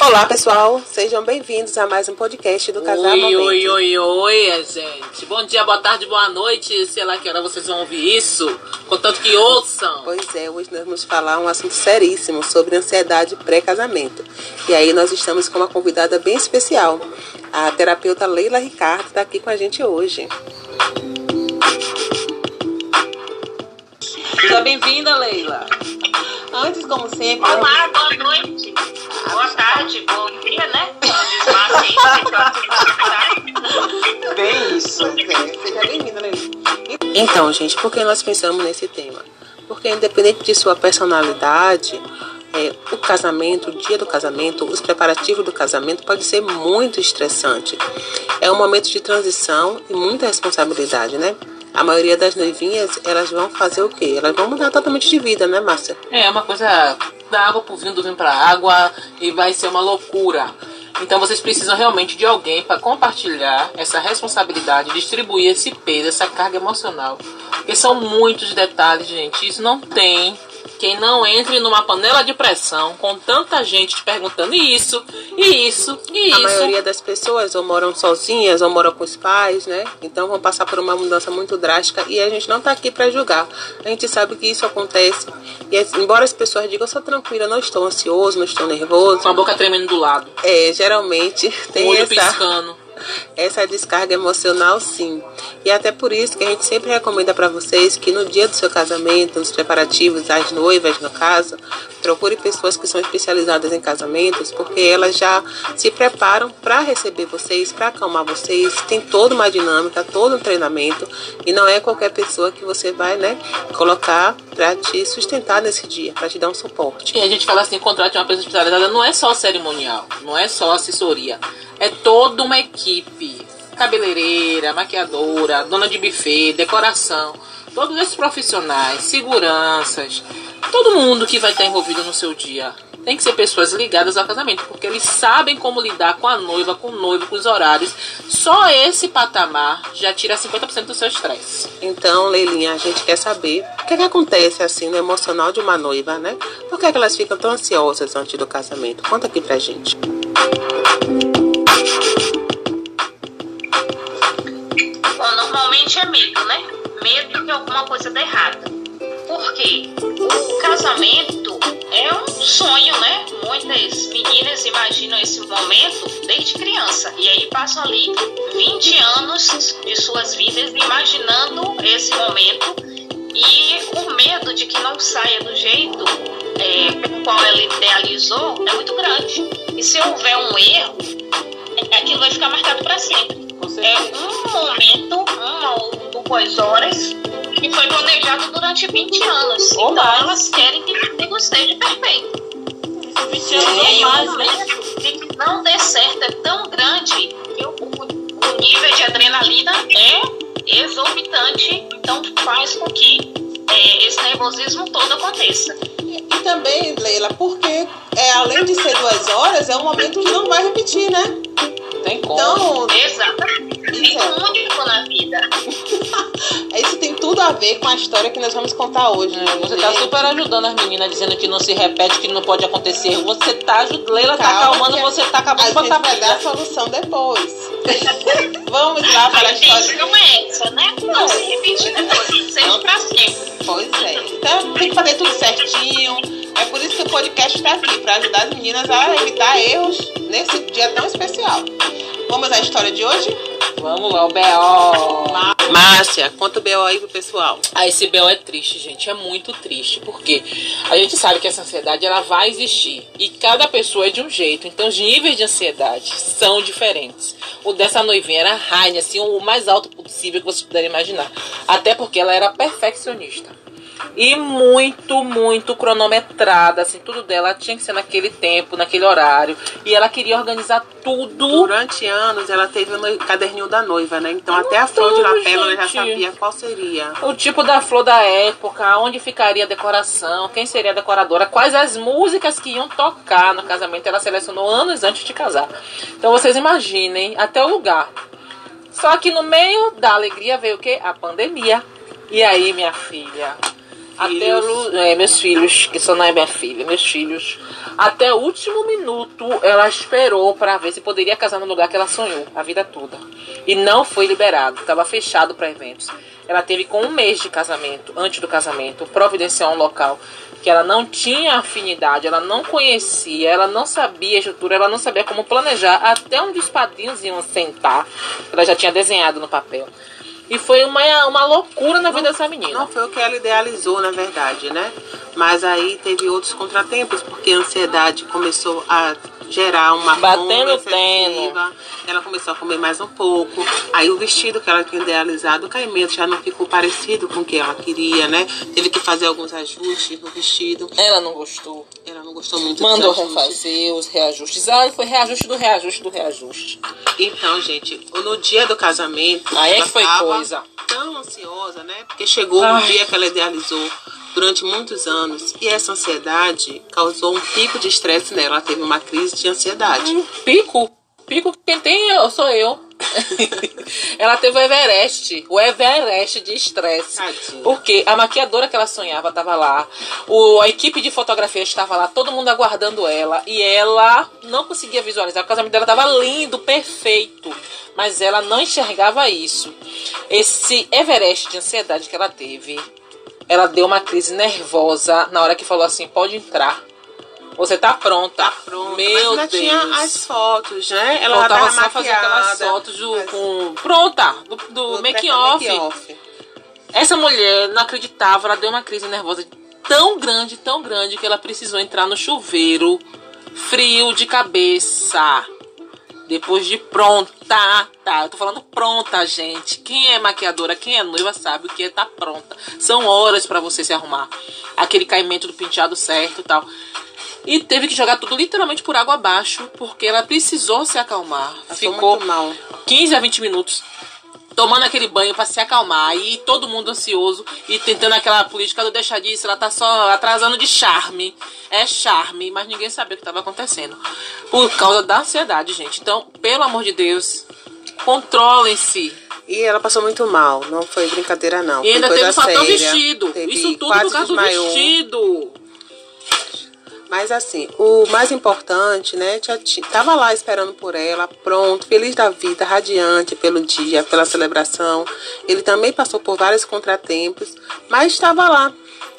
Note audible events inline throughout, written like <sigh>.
Olá, pessoal. Sejam bem-vindos a mais um podcast do Casal oi, Momento. oi, oi, oi, gente. Bom dia, boa tarde, boa noite. Sei lá que hora vocês vão ouvir isso. Contanto que ouçam. Pois é, hoje nós vamos falar um assunto seríssimo sobre ansiedade pré-casamento. E aí nós estamos com uma convidada bem especial. A terapeuta Leila Ricardo está aqui com a gente hoje. Seja bem-vinda, Leila. Antes, como sempre, Olá, boa noite. Boa tarde, bom dia, né? Diz Márcia aí, Bem isso. É, seja bem-vinda, Leila. Então, gente, por que nós pensamos nesse tema? Porque independente de sua personalidade, é, o casamento, o dia do casamento, os preparativos do casamento pode ser muito estressante. É um momento de transição e muita responsabilidade, né? A maioria das noivinhas, elas vão fazer o quê? Elas vão mudar totalmente de vida, né, Márcia? É uma coisa da água pro vinho, do vinho pra água e vai ser uma loucura. Então vocês precisam realmente de alguém para compartilhar essa responsabilidade, distribuir esse peso, essa carga emocional. Porque são muitos detalhes, gente. Isso não tem quem não entre numa panela de pressão com tanta gente te perguntando isso, e isso, e A isso. maioria das pessoas ou moram sozinhas ou moram com os pais, né? Então vão passar por uma mudança muito drástica e a gente não tá aqui para julgar. A gente sabe que isso acontece. E as- embora as pessoas digam, eu sou tranquila, não estou ansioso, não estou nervoso. Com a boca tremendo do lado, É, geralmente <laughs> o tem olho essa, piscando. Essa descarga emocional, sim. E até por isso que a gente sempre recomenda para vocês que no dia do seu casamento, nos preparativos, as noivas, no caso, procure pessoas que são especializadas em casamentos, porque elas já se preparam para receber vocês, para acalmar vocês. Tem toda uma dinâmica, todo um treinamento, e não é qualquer pessoa que você vai, né, colocar para te sustentar nesse dia, para te dar um suporte. E a gente fala assim, contrate uma pessoa especializada, não é só cerimonial, não é só assessoria, é toda uma equipe. Cabeleireira, maquiadora, dona de buffet, decoração, todos esses profissionais, seguranças, todo mundo que vai estar envolvido no seu dia. Tem que ser pessoas ligadas ao casamento, porque eles sabem como lidar com a noiva, com o noivo, com os horários. Só esse patamar já tira 50% do seu estresse. Então, Leilinha, a gente quer saber o que, é que acontece assim no emocional de uma noiva, né? Por que, é que elas ficam tão ansiosas antes do casamento? Conta aqui pra gente. Bom, é medo, né? Medo que alguma coisa dê errado. Por quê? O casamento é um sonho, né? Muitas meninas imaginam esse momento desde criança. E aí passam ali 20 anos de suas vidas imaginando esse momento. E o medo de que não saia do jeito é, pelo qual ela idealizou é muito grande. E se houver um erro, aquilo vai ficar marcado para sempre. É um momento, uma ou duas horas, que foi planejado durante 20 anos. Ou então mais. elas querem que tudo esteja perfeito. 20 E anos aí ou o mais, né? que não dê certo é tão grande que o, o- nível de adrenalina é exorbitante, então faz com que é, esse nervosismo todo aconteça. E também, Leila, porque é, além de ser duas horas, é um momento que não vai repetir, né? Tem como. Então, Exatamente. É. É único na vida. <laughs> isso tem tudo a ver com a história que nós vamos contar hoje. né? É, Você tá super ajudando as meninas, dizendo que não se repete, que não pode acontecer. Você tá ajudando, Leila tá Calma acalmando, você tá A acabando de gente botar vai dar a solução depois. <laughs> vamos lá para a A história. intenção é essa, né? Não se repetir depois. Seja pra sempre. Pois é. Então tem que fazer tudo certinho. Isso que o podcast está aqui, para ajudar as meninas a evitar erros nesse dia tão especial. Vamos à história de hoje? Vamos lá, o B.O. Márcia, conta o B.O. aí pro pessoal. Ah, esse B.O. é triste, gente. É muito triste. Porque a gente sabe que essa ansiedade ela vai existir. E cada pessoa é de um jeito. Então os níveis de ansiedade são diferentes. O dessa noivinha era rainha, assim, o mais alto possível que vocês puderem imaginar. Até porque ela era perfeccionista. E muito, muito cronometrada, assim, tudo dela tinha que ser naquele tempo, naquele horário. E ela queria organizar tudo. Durante anos ela teve o noi- caderninho da noiva, né? Então até a flor de lapela ela já sabia qual seria. O tipo da flor da época, onde ficaria a decoração, quem seria a decoradora, quais as músicas que iam tocar no casamento. Ela selecionou anos antes de casar. Então vocês imaginem até o lugar. Só que no meio da alegria veio o quê? A pandemia. E aí, minha filha, Até o, é, meus filhos, que só não é minha filha, meus filhos. Até o último minuto ela esperou para ver se poderia casar no lugar que ela sonhou a vida toda. E não foi liberado, estava fechado para eventos. Ela teve com um mês de casamento, antes do casamento, providenciar um local que ela não tinha afinidade, ela não conhecia, ela não sabia a estrutura, ela não sabia como planejar, até onde os padrinhos iam sentar, ela já tinha desenhado no papel. E foi uma, uma loucura na vida dessa menina. Não foi o que ela idealizou, na verdade, né? Mas aí teve outros contratempos, porque a ansiedade começou a gerar uma Batendo teno. Ela começou a comer mais um pouco. Aí o vestido que ela tinha idealizado, o caimento já não ficou parecido com o que ela queria, né? Teve que fazer alguns ajustes no vestido. Ela não gostou. Ela não gostou muito Mandou refazer os reajustes. Ah, foi reajuste do reajuste do reajuste. Então, gente, no dia do casamento, Aí é que foi coisa. tão ansiosa, né? Porque chegou o dia que ela idealizou durante muitos anos e essa ansiedade causou um pico de estresse nela. Ela teve uma crise de ansiedade. Um pico. Pico, quem tem eu, sou eu. <laughs> ela teve o Everest, o Everest de estresse. Porque a maquiadora que ela sonhava estava lá, o, a equipe de fotografia estava lá, todo mundo aguardando ela. E ela não conseguia visualizar. O casamento dela estava lindo, perfeito. Mas ela não enxergava isso. Esse Everest de ansiedade que ela teve, ela deu uma crise nervosa na hora que falou assim: pode entrar. Você tá pronta. Pronto, Meu mas ainda Deus. tinha as fotos, né? Ela Faltava tava só fazer aquelas maquiada, fotos do, mas- com. Pronta! Do, do do making off. make-off. Essa mulher não acreditava, ela deu uma crise nervosa tão grande, tão grande, que ela precisou entrar no chuveiro frio de cabeça. Depois de pronta, tá? Eu tô falando pronta, gente. Quem é maquiadora, quem é noiva sabe o que é tá pronta. São horas pra você se arrumar. Aquele caimento do penteado certo e tal. E teve que jogar tudo literalmente por água abaixo, porque ela precisou se acalmar. Passou Ficou muito mal. 15 a 20 minutos tomando aquele banho pra se acalmar e todo mundo ansioso e tentando aquela política do deixar disso, ela tá só atrasando de charme. É charme, mas ninguém sabia o que estava acontecendo. Por causa da ansiedade, gente. Então, pelo amor de Deus, controlem-se. E ela passou muito mal, não foi brincadeira não. E ainda teve o fator séria. vestido. Isso tudo por causa do vestido. Mas assim, o mais importante, né? Já ti- tava lá esperando por ela, pronto, feliz da vida, radiante pelo dia, pela celebração. Ele também passou por vários contratempos, mas estava lá.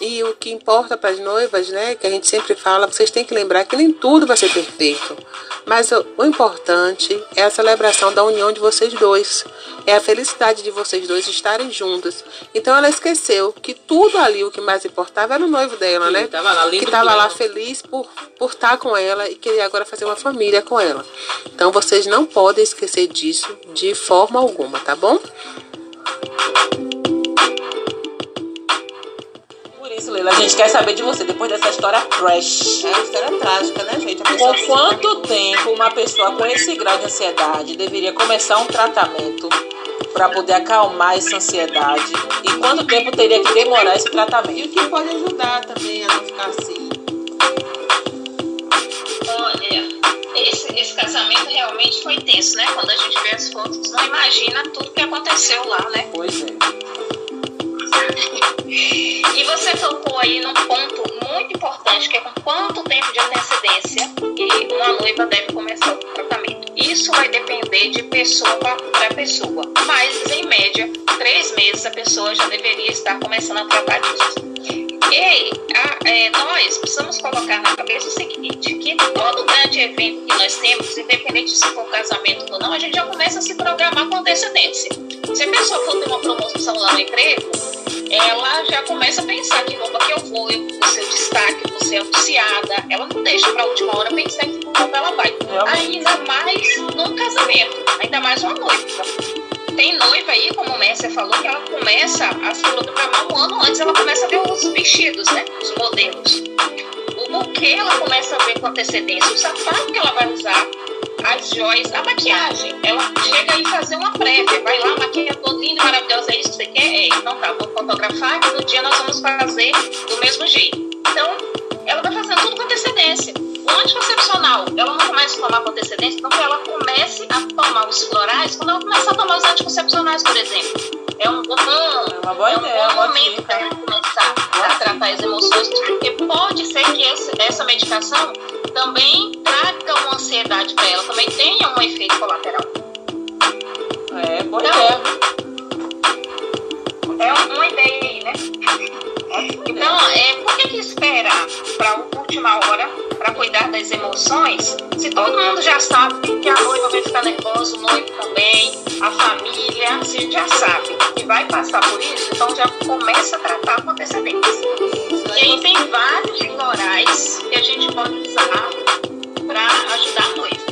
E o que importa para as noivas, né? Que a gente sempre fala, vocês têm que lembrar que nem tudo vai ser perfeito. Mas o, o importante é a celebração da união de vocês dois. É a felicidade de vocês dois estarem juntos. Então ela esqueceu que tudo ali, o que mais importava era o noivo dela, Sim, né? tava lá, que tava lá feliz por, por estar com ela e queria agora fazer uma família com ela. Então vocês não podem esquecer disso de forma alguma, tá bom? Isso, Leila, a gente quer saber de você depois dessa história trash. É uma história trágica, né, gente? Com quanto tempo uma pessoa com esse grau de ansiedade deveria começar um tratamento para poder acalmar essa ansiedade? E quanto tempo teria que demorar esse E tratamento? o que pode ajudar também a não ficar assim. Olha, esse, esse casamento realmente foi tenso, né? Quando a gente vê as fotos, não imagina tudo que aconteceu lá, né? Pois é. <laughs> E você tocou aí num ponto muito importante, que é com quanto tempo de antecedência que uma noiva deve começar o tratamento. Isso vai depender de pessoa para pessoa, mas em média, três meses a pessoa já deveria estar começando a tratar disso. E a- é, nós precisamos colocar na cabeça o seguinte, que todo grande evento que nós temos, independente se for casamento ou não, a gente já começa a se programar com antecedência. Se a pessoa for ter uma promoção lá no emprego, ela já começa a pensar que roupa que eu vou, eu vou ser o destaque, eu vou ser anunciada. Ela não deixa pra última hora pensar em que roupa ela vai. Ainda mais num casamento, ainda mais uma noiva. Tem noiva aí, como o Messi falou, que ela começa a se programar um ano antes, ela começa a ver os vestidos, né? Os modelos. O buquê ela começa a ver com antecedência, o sapato que ela vai usar, as joias, a maquiagem. Ela chega aí fazer uma prévia, vai lá, maquia toda linda, maravilhosa, é isso que você quer? É, então tá, vou fotografar e no dia nós vamos fazer do mesmo jeito. Então, ela vai fazendo tudo com antecedência. O anticoncepcional, ela não começa a tomar com antecedência, então que ela comece a tomar os florais quando ela começa a tomar os anticoncepcionais, por exemplo. É um bom, é uma boa é um ideia, bom momento para começar a tratar as emoções, porque pode ser que esse, essa medicação também traga uma ansiedade para ela, também tenha um efeito colateral. É, boa então, ideia. É uma ideia aí, né? <laughs> Então, é, por que, que esperar para a última hora para cuidar das emoções se todo mundo já sabe que a noiva vai ficar nervosa, o noivo também, a família, se já sabe que vai passar por isso, então já começa a tratar com antecedência. E aí tem vários florais que a gente pode usar para ajudar a noiva.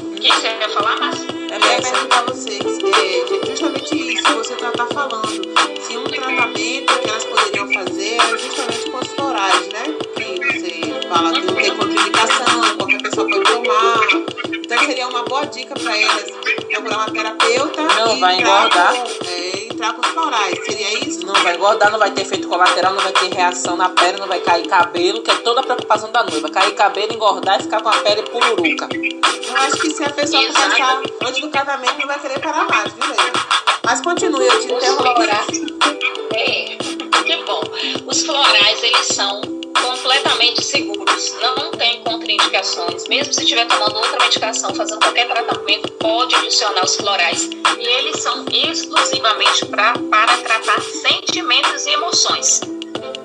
O que você quer falar, Márcia? É, perguntar a vocês, é, justamente isso que você está tá falando. Se um tratamento que elas poderiam fazer é justamente com os florais, né? Que você fala que não tem contraindicação, qualquer pessoa pode tomar. Então seria uma boa dica para elas procurar uma terapeuta. Não vai engordar. Com, é, entrar com os florais, seria isso? Não vai engordar, não vai ter efeito colateral, não vai ter reação na pele, não vai cair cabelo, que é toda a preocupação da noiva. Cair cabelo, engordar e ficar com a pele pururuca. Eu acho que se a pessoa começar antes do casamento, não vai querer parar mais, viu, Mas continue, eu te interrompi. É, que bom. Os florais, eles são completamente seguros, não tem contraindicações. Mesmo se estiver tomando outra medicação, fazendo qualquer tratamento, pode adicionar os florais. E eles são exclusivamente pra, para tratar sentimentos e emoções.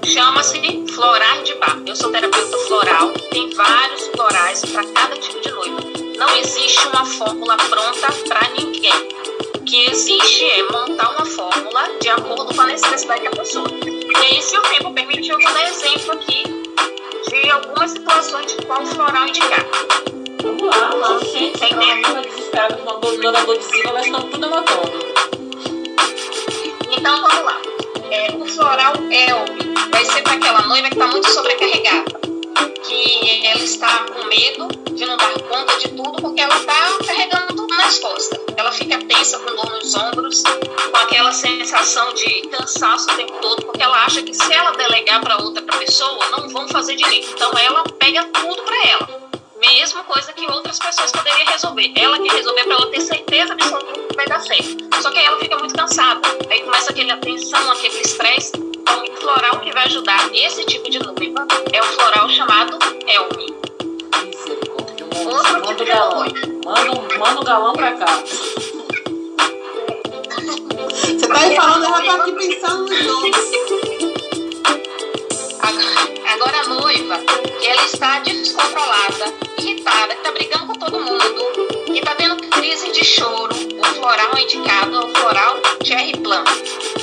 Chama-se florar de bar. Eu sou terapeuta floral, tem vários florais para cada tipo de noiva. Não existe uma fórmula pronta para ninguém. Que existe é montar uma fórmula de acordo com a necessidade da pessoa. E aí, se o tempo permitir, eu vou dar exemplo aqui de algumas situações de qual floral indicar. Vamos lá, vamos lá. Gente, tá desesperada com a dona Godzilla, elas estão tudo anotando. Então, vamos lá. É, o floral Elbe vai ser para aquela noiva que está muito sobrecarregada, que ela está com medo de não dar conta de tudo porque ela está carregando costas. Ela fica tensa, com dor nos ombros, com aquela sensação de cansaço o tempo todo, porque ela acha que se ela delegar para outra pessoa, não vão fazer direito. Então ela pega tudo para ela. Mesma coisa que outras pessoas poderiam resolver. Ela quer resolver para ela ter certeza absoluta que vai dar certo. Só que aí ela fica muito cansada. Aí começa aquele atenção, aquele estresse. Então, floral que vai ajudar esse tipo de noiva é o floral chamado Manda, o galão pra cá. Você tá aí falando, eu já tô aqui pensando nos nomes. Agora a noiva, que ela está descontrolada, irritada, que tá brigando com todo mundo, que tá tendo crise de choro, o floral indicado é o floral Cherry Plum,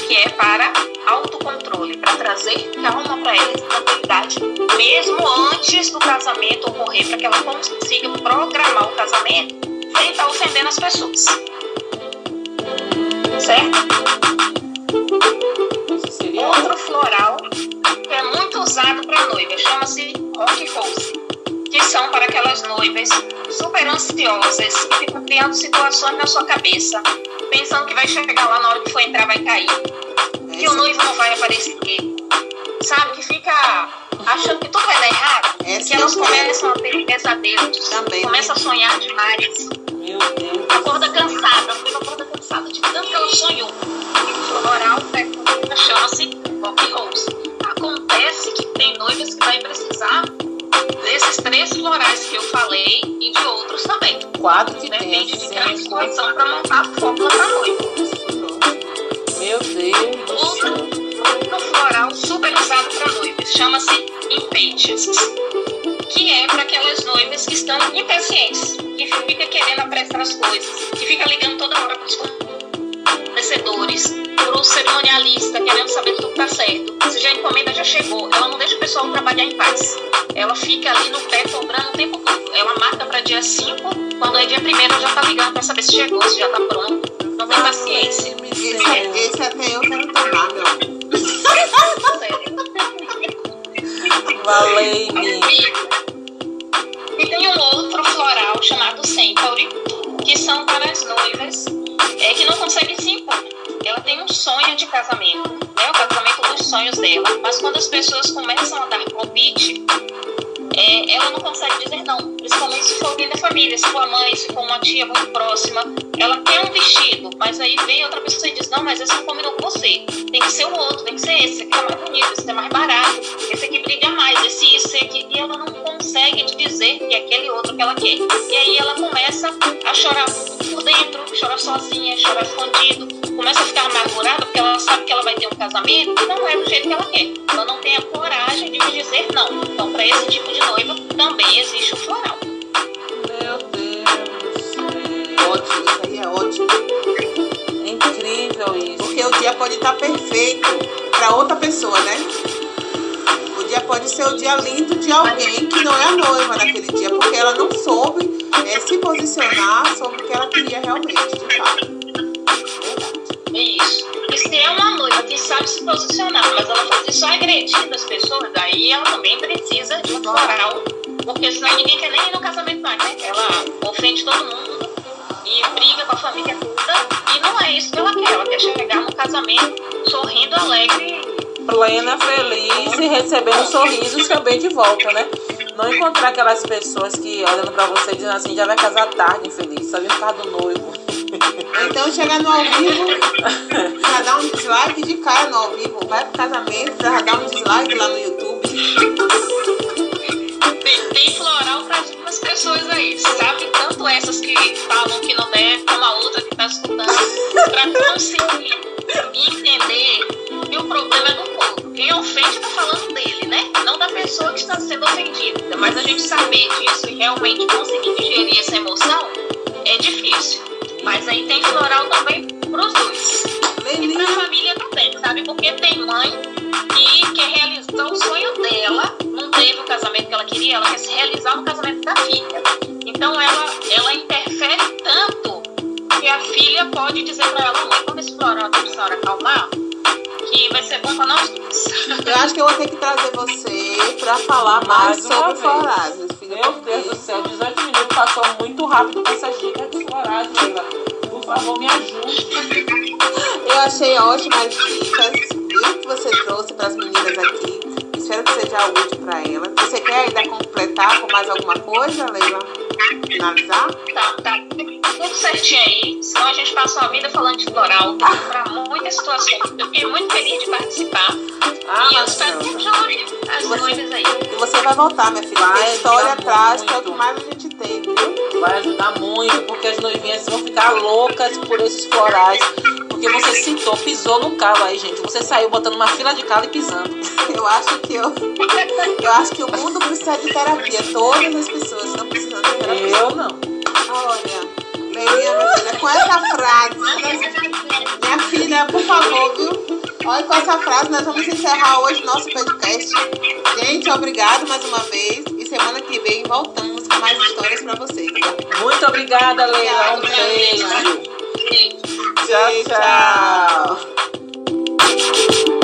que é para autocontrole, para trazer calma para ela, tranquilidade, mesmo antes do casamento ocorrer, para que ela consiga programar o casamento sem estar tá ofendendo as pessoas. Certo? Outro floral que é muito usado para noiva chama-se Rock Rose, que são para aquelas noivas super ansiosas que ficam criando situações na sua cabeça, pensando que vai chegar lá na hora que for entrar vai cair que o noivo não vai aparecer. Sabe? Que fica achando que tudo vai dar errado. Essa que elas começam a ter pesadelos. Também. Começam a sonhar demais. Meu Deus. Acorda cansada. A noiva acorda cansada. De tanto que ela sonhou. Floral né, chama-se Pop Rose. Acontece que tem noivas que vai precisar desses três florais que eu falei e de outros também. Quatro que Depende de cada situação para montar a fórmula para noiva. Meu Deus do Outro floral super usado para noivas chama-se Impatience, que é para aquelas noivas que estão impacientes, que fica querendo apressar as coisas, que fica ligando toda hora para os fornecedores, para o cerimonialista, querendo saber se tudo está certo. Se já a encomenda já chegou, ela não deixa o pessoal trabalhar em paz. Ela fica ali no pé cobrando o tempo todo. Ela marca para dia 5, quando é dia 1 ela já está ligando para saber se chegou, se já está pronto. Não tem paciência. Esse, esse até eu quero tomar, meu. E tem um outro floral chamado Centauri, que são para as noivas. É, que não conseguem se impor. Ela tem um sonho de casamento, né, o casamento dos sonhos dela, mas quando as pessoas começam a dar palpite, é, ela não consegue dizer não, principalmente se for alguém da família, se for a mãe, se for uma tia muito próxima. Ela quer um vestido, mas aí vem outra pessoa e diz: Não, mas esse não combinou com você. Tem que ser o outro, tem que ser esse, esse aqui é mais bonito, esse é mais barato, esse aqui brilha mais, esse, isso, esse aqui. E ela não consegue dizer que é aquele outro que ela quer. E aí ela começa a chorar por dentro, chorar sozinha, chorar escondido, começa a ficar amargurada porque ela sabe que ela vai ter um casamento e não é do jeito que ela quer. Ela não tem a coragem de dizer não. Então, para esse tipo de noiva, também existe o floral. Meu Deus. Ótimo, isso aí é ótimo. É incrível isso. Porque o dia pode estar perfeito para outra pessoa, né? O dia pode ser o dia lindo de alguém que não é a noiva naquele dia, porque ela não soube é, se posicionar sobre o que ela queria realmente, de fato. Isso. E se é uma noiva que sabe se posicionar, mas ela faz isso agredindo as pessoas, daí ela também precisa de um floral, porque senão ninguém quer nem ir no casamento mais, né? Ela ofende todo mundo e briga com a família toda, e não é isso que ela quer. Ela quer chegar no casamento sorrindo, alegre. Plena, feliz e recebendo sorrisos também de volta, né? Não encontrar aquelas pessoas que olhando pra você dizendo assim, já vai casar tarde, infeliz, só viu por causa do noivo. Então chegar no ao vivo, já dá um dislike de cara no ao vivo. Vai pro casamento, já dá um dislike lá no YouTube. Tem, tem floral para algumas pessoas aí, sabe? Tanto essas que falam que não deve, como a outra que tá escutando, para conseguir entender que o problema é do povo. Quem ofende tá falando dele, né? Não da pessoa que está sendo ofendida. Mas a gente saber disso e realmente conseguir digerir essa emoção é difícil. Mas aí tem floral também pros dois. E pra família também, sabe? Porque tem mãe que quer realizar o sonho dela, não teve o casamento que ela queria, ela quer se realizar no casamento da filha. Então ela, ela interfere tanto que a filha pode dizer pra ela, mãe, quando esse floral da senhora acalmar, que vai ser bom pra nós dois. Eu acho que eu vou ter que trazer você pra falar mais, Mais uma sobre vez. florais. Meu Deus do céu, 18 minutos passou muito rápido com essas Por favor, me ajude. Eu achei ótimas dicas, que você trouxe para as meninas aqui. Espero que seja útil para elas. Você quer ainda completar com mais alguma coisa, Leila? Finalizar? Tá, tá tudo certinho aí. Senão a gente passa uma vida falando de floral pra muitas situações. Eu fiquei muito feliz de participar. Ah, e eu espero que ajude as Você- noivas aí. E você vai voltar, minha filha. Vai Tem história atrás, que é o que mais a gente tem, viu? Vai ajudar muito, porque as noivinhas vão ficar loucas por esses florais. Porque você citou, pisou no calo aí, gente. Você saiu botando uma fila de calo e pisando. Eu acho que eu, eu acho que o mundo precisa de terapia. Todas as pessoas estão precisando Eu não. Olha, minha filha, com essa frase, minha filha, por favor, viu? Olha, com essa frase nós vamos encerrar hoje nosso podcast. Gente, obrigado mais uma vez. E semana que vem voltamos com mais histórias pra vocês. Muito obrigada, Leila. Um beijo. Tchau, tchau.